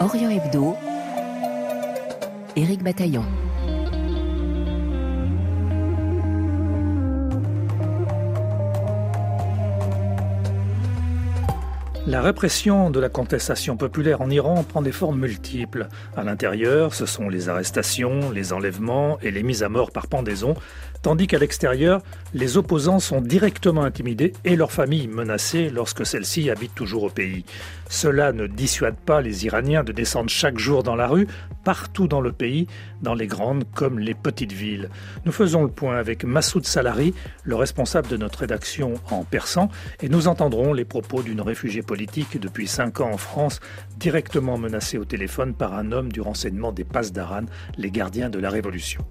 Orient Hebdo, Éric Bataillon. La répression de la contestation populaire en Iran prend des formes multiples. À l'intérieur, ce sont les arrestations, les enlèvements et les mises à mort par pendaison, tandis qu'à l'extérieur, les opposants sont directement intimidés et leurs familles menacées lorsque celles-ci habitent toujours au pays. Cela ne dissuade pas les Iraniens de descendre chaque jour dans la rue, partout dans le pays, dans les grandes comme les petites villes. Nous faisons le point avec Massoud Salari, le responsable de notre rédaction en persan, et nous entendrons les propos d'une réfugiée politique depuis cinq ans en France, directement menacée au téléphone par un homme du renseignement des Passes d'Aran, les gardiens de la Révolution.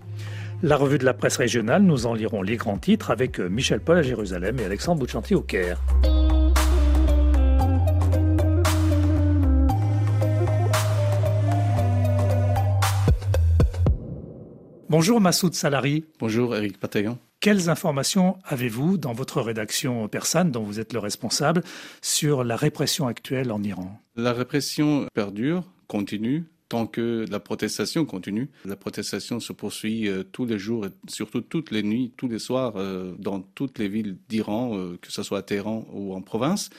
La revue de la presse régionale, nous en lirons les grands titres avec Michel Paul à Jérusalem et Alexandre Bouchanti au Caire. Bonjour Massoud Salari. Bonjour Eric Pataillon. Quelles informations avez-vous dans votre rédaction persane, dont vous êtes le responsable, sur la répression actuelle en Iran? La répression perdure, continue, tant que la protestation continue. La protestation se poursuit euh, tous les jours, et surtout toutes les nuits, tous les soirs, euh, dans toutes les villes d'Iran, euh, que ce soit à Téhéran ou en province.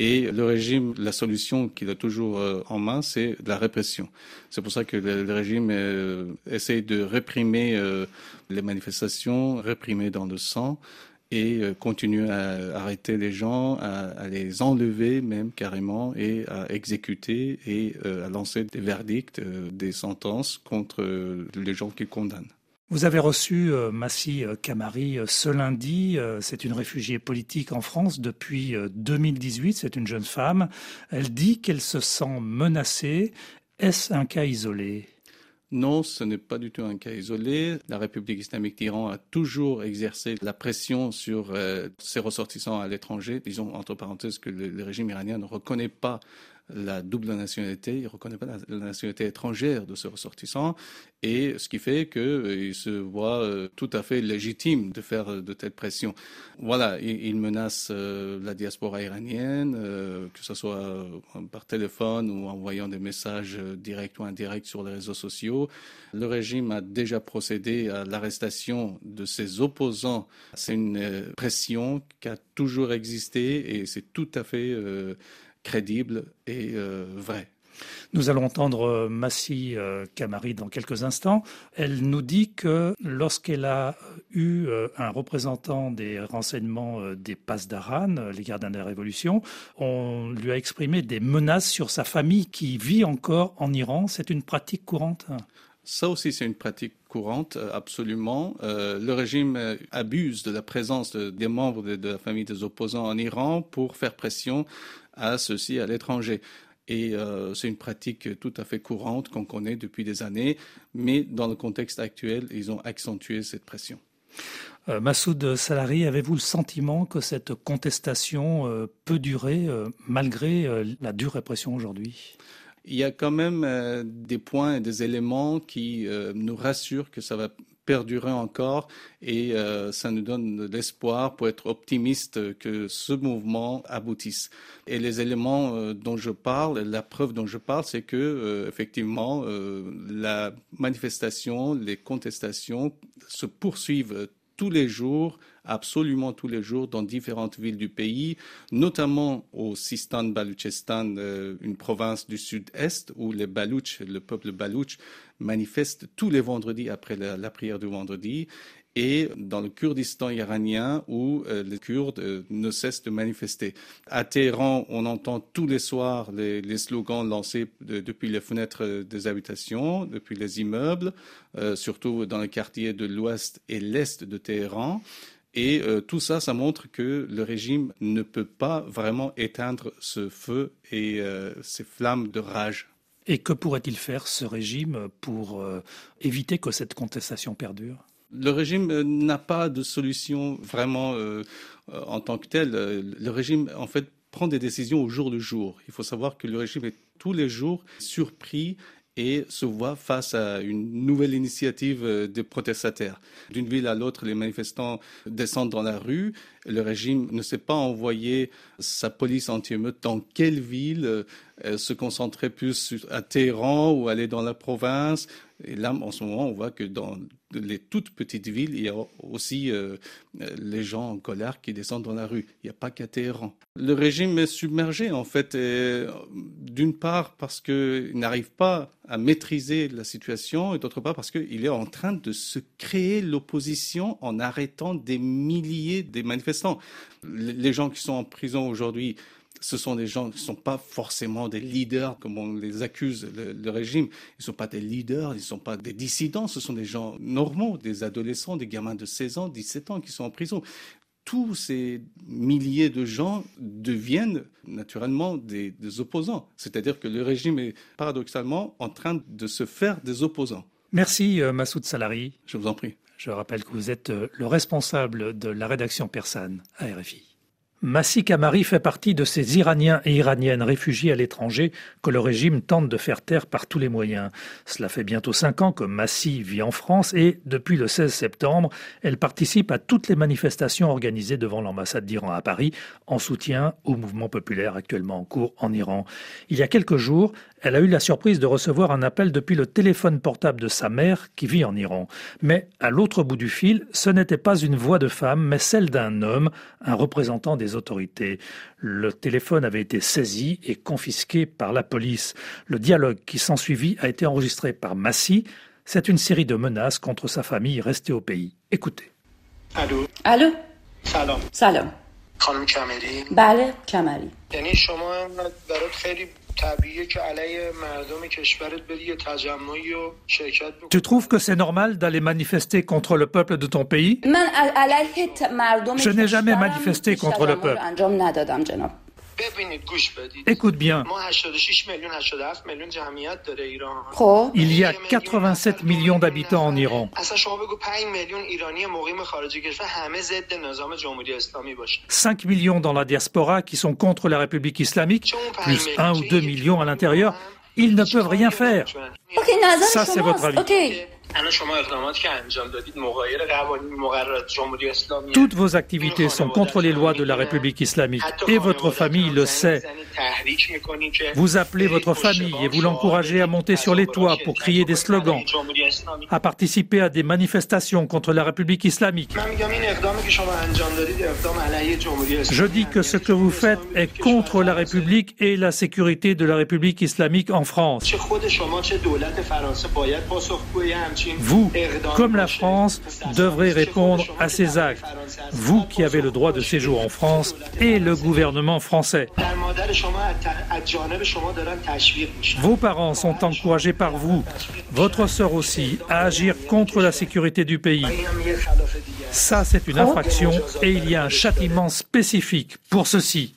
Et le régime, la solution qu'il a toujours en main, c'est la répression. C'est pour ça que le, régime euh, essaie de réprimer les manifestations, réprimer dans le sang et continue à arrêter les gens, à, les enlever même carrément et à exécuter et à lancer des verdicts, des sentences contre les gens qu'il condamne. Vous avez reçu euh, Massi euh, Kamari euh, ce lundi. C'est une réfugiée politique en France depuis 2018. C'est une jeune femme. Elle dit qu'elle se sent menacée. Est-ce un cas isolé? Non, ce n'est pas du tout un cas isolé. La République islamique d'Iran a toujours exercé la pression sur ses ressortissants à l'étranger. Disons, entre parenthèses, que le, régime iranien ne reconnaît pas la double nationalité, il ne reconnaît pas la, nationalité étrangère de ce ressortissant, et ce qui fait qu'il euh, se voit euh, tout à fait légitime de faire euh, de telles pressions. Voilà, il, menace la diaspora iranienne, que ce soit par téléphone ou en envoyant des messages directs ou indirects sur les réseaux sociaux. Le régime a déjà procédé à l'arrestation de ses opposants. C'est une pression qui a toujours existé et c'est tout à fait crédible et euh, vrai. Nous allons entendre euh, Massi euh, Kamari dans quelques instants. Elle nous dit que lorsqu'elle a eu un représentant des renseignements des Passes d'Aran, les gardiens de la Révolution, on lui a exprimé des menaces sur sa famille qui vit encore en Iran. C'est une pratique courante? Ça aussi, c'est une pratique courante, absolument. le régime abuse de la présence des membres de, la famille des opposants en Iran pour faire pression à ceux-ci à l'étranger. Et euh, c'est une pratique tout à fait courante qu'on connaît depuis des années, mais dans le contexte actuel, ils ont accentué cette pression. Euh, Massoud Salari, avez-vous le sentiment que cette contestation euh, peut durer malgré la dure répression aujourd'hui? Il y a quand même des points et des éléments qui nous rassurent que ça va perdurer encore et euh, ça nous donne de l'espoir pour être optimiste que ce mouvement aboutisse. Et les éléments euh, dont je parle, la preuve dont je parle, c'est que euh, effectivement la manifestation, les contestations se poursuivent tous les jours, absolument tous les jours, dans différentes villes du pays, notamment au Sistan Baluchistan, une province du sud-est, où les Balouches, le peuple Balouch, manifestent tous les vendredis après la, prière du vendredi et dans le Kurdistan iranien où euh, les Kurdes euh, ne cessent de manifester. À Téhéran, on entend tous les soirs les, slogans lancés depuis les fenêtres des habitations, depuis les immeubles, euh, surtout dans les quartiers de l'ouest et l'est de Téhéran. Et tout ça, ça montre que le régime ne peut pas vraiment éteindre ce feu et ces flammes de rage. Et que pourrait-il faire ce régime pour euh, éviter que cette contestation perdure? Le régime euh, n'a pas de solution vraiment euh, en tant que tel. Le régime, en fait, prend des décisions au jour le jour. Il faut savoir que le régime est tous les jours surpris et se voit face à une nouvelle initiative des protestataires. D'une ville à l'autre, les manifestants descendent dans la rue. Le régime ne s'est pas envoyé sa police anti-émeute dans quelle ville, se concentrer plus à Téhéran ou aller dans la province. Et là, en ce moment, on voit que dans les toutes petites villes, il y a aussi euh, les gens en colère qui descendent dans la rue. Il n'y a pas qu'à Téhéran. Le régime est submergé, en fait, d'une part parce qu'il n'arrive pas à maîtriser la situation, et d'autre part parce qu'il est en train de se créer l'opposition en arrêtant des milliers de manifestants. Les gens qui sont en prison aujourd'hui, ce sont des gens qui ne sont pas forcément des leaders, comme on les accuse, le, régime. Ils ne sont pas des leaders, ils ne sont pas des dissidents, ce sont des gens normaux, des adolescents, des gamins de 16 ans, 17 ans qui sont en prison. Tous ces milliers de gens deviennent naturellement des, des opposants. C'est-à-dire que le régime est paradoxalement en train de se faire des opposants. Merci euh, Massoud Salari. Je vous en prie. Je rappelle que vous êtes euh, le responsable de la rédaction persane à RFI. Massi Kamari fait partie de ces Iraniens et Iraniennes réfugiés à l'étranger que le régime tente de faire taire par tous les moyens. Cela fait bientôt cinq ans que Massi vit en France et, depuis le 16 septembre, elle participe à toutes les manifestations organisées devant l'ambassade d'Iran à Paris en soutien au mouvement populaire actuellement en cours en Iran. Il y a quelques jours, elle a eu la surprise de recevoir un appel depuis le téléphone portable de sa mère qui vit en Iran. Mais à l'autre bout du fil, ce n'était pas une voix de femme, mais celle d'un homme, un représentant des autorités. Le téléphone avait été saisi et confisqué par la police. Le dialogue qui s'ensuivit a été enregistré par Massi. C'est une série de menaces contre sa famille restée au pays. Écoutez. Allô? Allô? Salam. Salam. Tu trouves que c'est normal d'aller manifester contre le peuple de ton pays? Je n'ai jamais manifesté contre le peuple. Écoute bien. Il y a 87 millions d'habitants en Iran. 5 millions dans la diaspora qui sont contre la République islamique, plus 1 ou 2 millions à l'intérieur. Ils ne peuvent rien faire. Ça, c'est votre avis. Toutes vos activités sont contre les lois de la République islamique. et votre famille le sait. Vous appelez votre famille et vous l'encouragez à monter sur les toits pour crier des slogans, à participer à des manifestations contre la République islamique. Je dis que ce que vous faites est contre la République et la sécurité de la République islamique en France. Vous, comme la France, devrez répondre à ces actes. Vous qui avez le droit de séjour en France et le gouvernement français. Vos parents sont encouragés par vous, votre sœur aussi, à agir contre la sécurité du pays. Ça, c'est une infraction et il y a un châtiment spécifique pour ceci.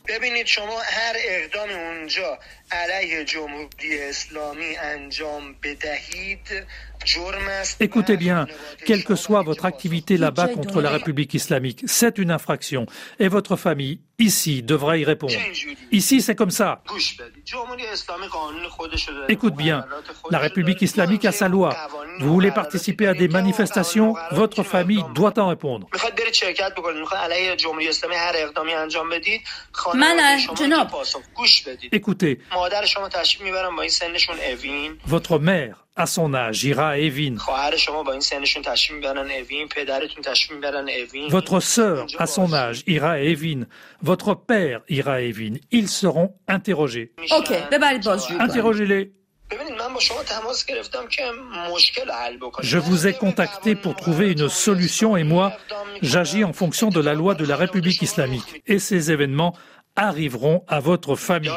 Écoutez bien, quelle que soit votre activité là-bas contre la République islamique, c'est une infraction. Et votre famille, ici, devra y répondre. Ici, c'est comme ça. Écoute bien, la République islamique a sa loi. Vous voulez participer à des manifestations, votre famille doit en répondre. Écoutez, votre mère, à son âge, ira à Evin. Votre sœur, à son âge, ira à Evin. Votre père ira à Evin. Ils seront interrogés. Ok, Interrogez-les. Je vous ai contacté pour trouver une solution et moi, j'agis en fonction de la loi de la République islamique. Et ces événements arriveront à votre famille.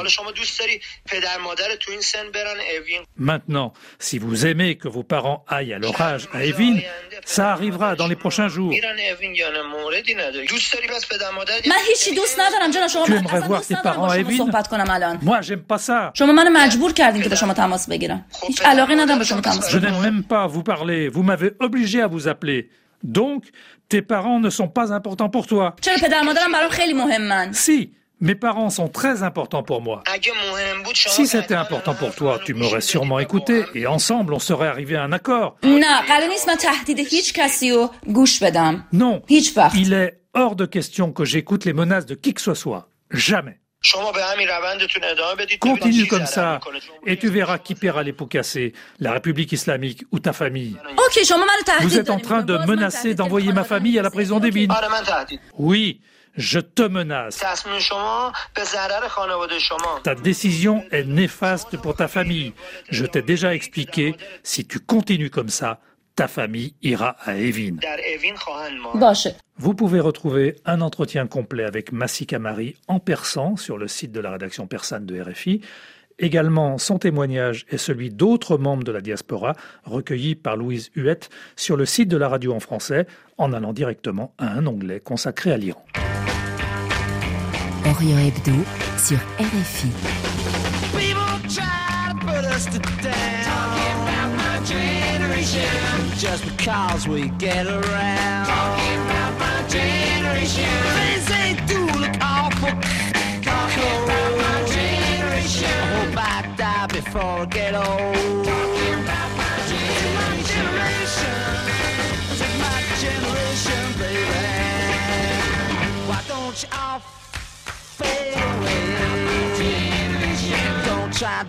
Maintenant, si vous aimez que vos parents aillent à leur âge à Evin, ça arrivera dans les prochains jours. Tu aimerais voir tes parents à Evin Moi, j'aime pas ça. Je n'aime même pas vous parler. Vous m'avez obligé à vous appeler. Donc, tes parents ne sont pas importants pour toi. Si, mes parents sont très importants pour moi. Si c'était important pour toi, tu m'aurais sûrement écouté et ensemble on serait arrivé à un accord. Non, il est hors de question que j'écoute les menaces de qui que ce soit. Jamais. Continue comme ça et tu verras qui paiera les pots cassés, la République islamique ou ta famille. Vous êtes en train de menacer d'envoyer ma famille à la prison des mines. Oui, je te menace. Ta décision est néfaste pour ta famille. Je t'ai déjà expliqué, si tu continues comme ça, ta famille ira à Evin. Vous pouvez retrouver un entretien complet avec Massi Kamari en persan sur le site de la rédaction persane de RFI. Également son témoignage et celui d'autres membres de la diaspora recueillis par Louise Huette sur le site de la radio en français en allant directement à un onglet consacré à l'Iran. Orient Hebdo sur RFI. just because we get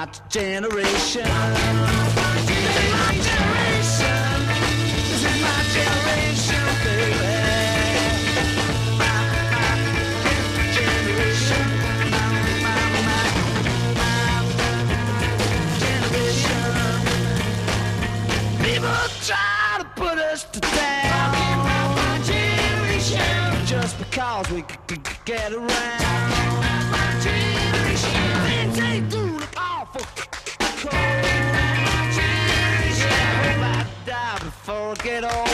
My generation. This is my generation. This is my generation, baby. try put us to down. Just because we could get around. Pero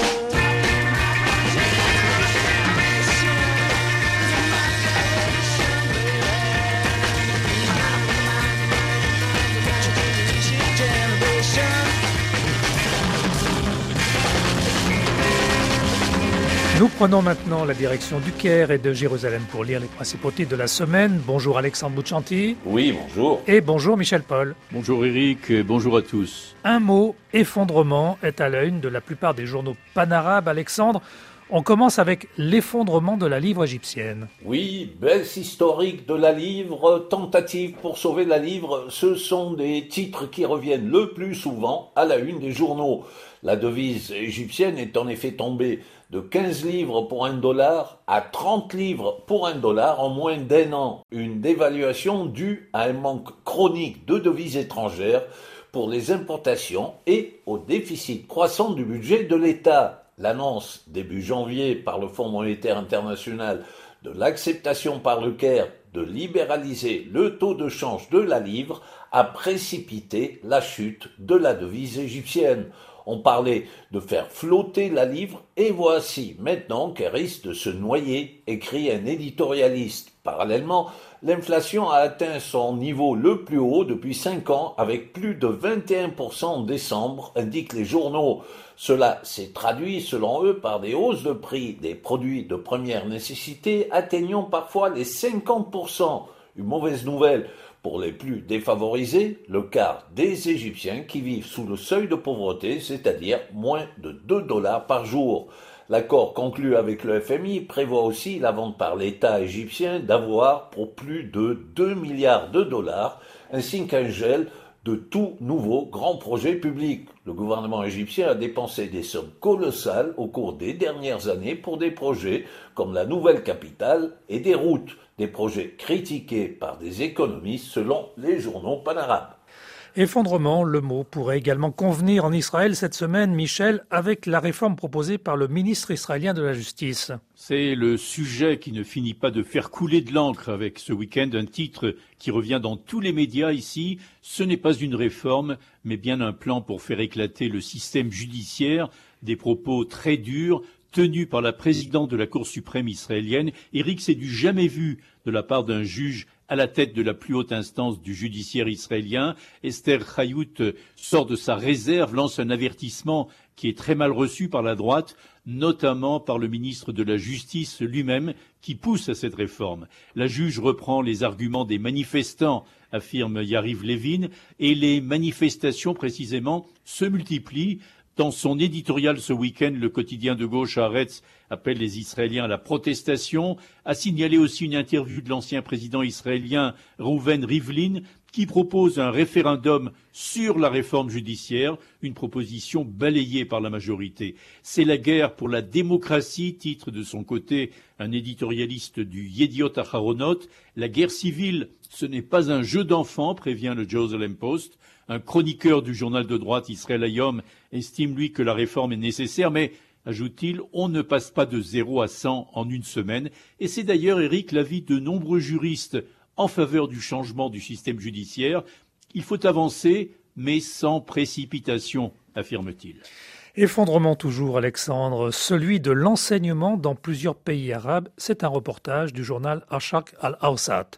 Nous prenons maintenant la direction du Caire et de Jérusalem pour lire les principautés de la semaine. Bonjour Alexandre Bouchanti. Oui, bonjour. Et bonjour Michel Paul. Bonjour Eric, et bonjour à tous. Un mot, effondrement, est à l'œil de la plupart des journaux panarabes. Alexandre, on commence avec l'effondrement de la livre égyptienne. Oui, baisse historique de la livre, tentative pour sauver la livre, ce sont des titres qui reviennent le plus souvent à la une des journaux. La devise égyptienne est en effet tombée de 15 livres pour un dollar à 30 livres pour un dollar en moins d'un an. Une dévaluation due à un manque chronique de devises étrangères pour les importations et au déficit croissant du budget de l'État. L'annonce début janvier par le Fonds monétaire international de l'acceptation par le Caire de libéraliser le taux de change de la livre a précipité la chute de la devise égyptienne. On parlait de faire flotter la livre, et voici maintenant qu'elle risque de se noyer, écrit un éditorialiste. Parallèlement, l'inflation a atteint son niveau le plus haut depuis cinq ans, avec plus de 21% en décembre, indiquent les journaux. Cela s'est traduit, selon eux, par des hausses de prix des produits de première nécessité atteignant parfois les 50%. Une mauvaise nouvelle pour les plus défavorisés, le quart des Égyptiens qui vivent sous le seuil de pauvreté, c'est-à-dire moins de 2 dollars par jour. L'accord conclu avec le FMI prévoit aussi la vente par l'État égyptien d'avoir pour plus de 2 milliards de dollars, ainsi qu'un gel de tout nouveau grand projet public. Le gouvernement égyptien a dépensé des sommes colossales au cours des dernières années pour des projets comme la nouvelle capitale et des routes, des projets critiqués par des économistes selon les journaux panarabes. Effondrement, le mot pourrait également convenir en Israël cette semaine, Michel, avec la réforme proposée par le ministre israélien de la Justice. C'est le sujet qui ne finit pas de faire couler de l'encre avec ce week-end un titre qui revient dans tous les médias ici. Ce n'est pas une réforme, mais bien un plan pour faire éclater le système judiciaire. Des propos très durs, tenus par la présidente de la Cour suprême israélienne. Eric, c'est du jamais vu de la part d'un juge à la tête de la plus haute instance du judiciaire israélien. Esther Chayout sort de sa réserve, lance un avertissement qui est très mal reçu par la droite, notamment par le ministre de la Justice lui-même, qui pousse à cette réforme. La juge reprend les arguments des manifestants, affirme Yariv Levin, et les manifestations précisément se multiplient. Dans son éditorial ce week-end, le quotidien de gauche Haaretz appelle les Israéliens à la protestation, a signalé aussi une interview de l'ancien président israélien Reuven Rivlin qui propose un référendum sur la réforme judiciaire, une proposition balayée par la majorité. C'est la guerre pour la démocratie, titre de son côté un éditorialiste du Yediot Aharonot. La guerre civile, ce n'est pas un jeu d'enfant, prévient le Jerusalem Post. Un chroniqueur du journal de droite Israël Hayom estime, lui, que la réforme est nécessaire, mais, ajoute-t-il, on ne passe pas de zéro à cent en une semaine. Et c'est d'ailleurs, Eric, l'avis de nombreux juristes en faveur du changement du système judiciaire. Il faut avancer, mais sans précipitation, affirme-t-il. Effondrement toujours, Alexandre, celui de l'enseignement dans plusieurs pays arabes. C'est un reportage du journal Ashak al-Awsat.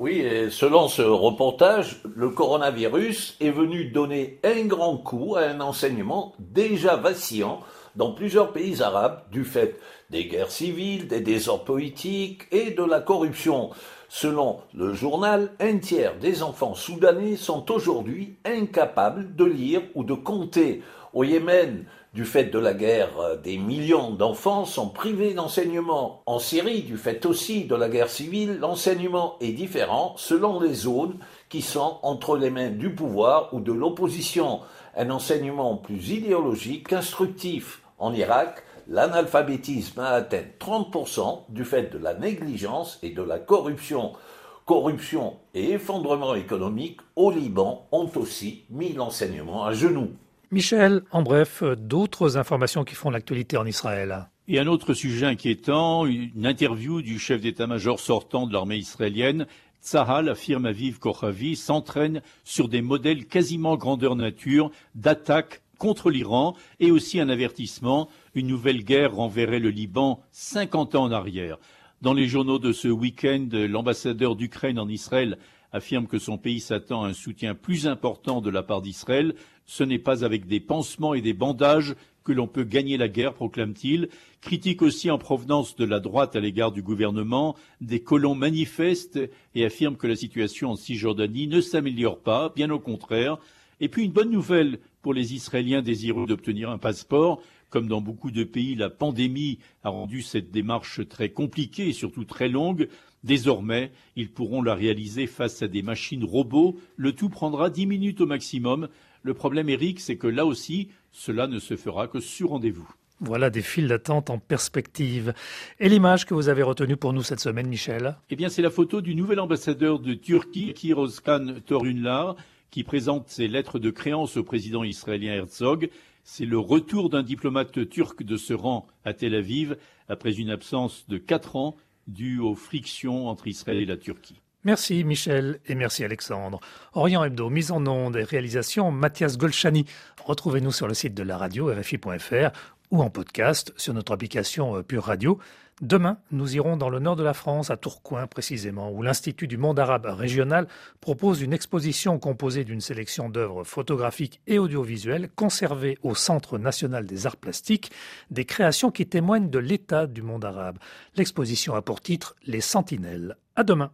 Oui, et selon ce reportage, le coronavirus est venu donner un grand coup à un enseignement déjà vacillant dans plusieurs pays arabes du fait des guerres civiles, des désordres politiques et de la corruption. Selon le journal, un tiers des enfants soudanais sont aujourd'hui incapables de lire ou de compter. Au Yémen, du fait de la guerre, des millions d'enfants sont privés d'enseignement. En Syrie, du fait aussi de la guerre civile, l'enseignement est différent selon les zones qui sont entre les mains du pouvoir ou de l'opposition. Un enseignement plus idéologique qu'instructif. En Irak, l'analphabétisme a atteint 30% du fait de la négligence et de la corruption. Corruption et effondrement économique au Liban ont aussi mis l'enseignement à genoux. Michel, en bref, d'autres informations qui font l'actualité en Israël. Et un autre sujet inquiétant, une interview du chef d'état-major sortant de l'armée israélienne. Tsahal affirme à Vive Kochavi s'entraîne sur des modèles quasiment grandeur nature d'attaque contre l'Iran et aussi un avertissement, une nouvelle guerre renverrait le Liban 50 ans en arrière. Dans les journaux de ce week-end, l'ambassadeur d'Ukraine en Israël affirme que son pays s'attend à un soutien plus important de la part d'Israël. Ce n'est pas avec des pansements et des bandages que l'on peut gagner la guerre, proclame-t-il. Critique aussi en provenance de la droite à l'égard du gouvernement. Des colons manifestent et affirment que la situation en Cisjordanie ne s'améliore pas, bien au contraire. Et puis une bonne nouvelle pour les Israéliens désireux d'obtenir un passeport. Comme dans beaucoup de pays, la pandémie a rendu cette démarche très compliquée et surtout très longue. Désormais, ils pourront la réaliser face à des machines robots. Le tout prendra dix minutes au maximum. Le problème, Eric, c'est que là aussi, cela ne se fera que sur rendez-vous. Voilà des files d'attente en perspective. Et l'image que vous avez retenue pour nous cette semaine, Michel? Eh bien, c'est la photo du nouvel ambassadeur de Turquie, Kiroskan Torunlar, qui présente ses lettres de créance au président israélien Herzog. C'est le retour d'un diplomate turc de ce rang à Tel Aviv après une absence de quatre ans due aux frictions entre Israël et la Turquie. Merci Michel et merci Alexandre. Orient Hebdo, mise en onde et réalisation Mathias Golchani. Retrouvez-nous sur le site de la radio rfi.fr ou en podcast sur notre application euh, Pure Radio. Demain, nous irons dans le nord de la France, à Tourcoing précisément, où l'Institut du monde arabe régional propose une exposition composée d'une sélection d'œuvres photographiques et audiovisuelles conservées au Centre national des arts plastiques, des créations qui témoignent de l'état du monde arabe. L'exposition a pour titre Les Sentinelles. À demain.